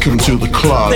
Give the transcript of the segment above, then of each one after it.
Welcome to the club.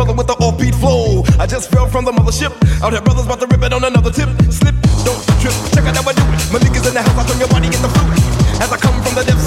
brother with the offbeat flow. I just fell from the mothership. Out here, brothers about to rip it on another tip. Slip, don't trip. Check out how I do it. My niggas in the house, I turn your body in the fluid. As I come from the depths.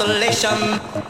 Consolation.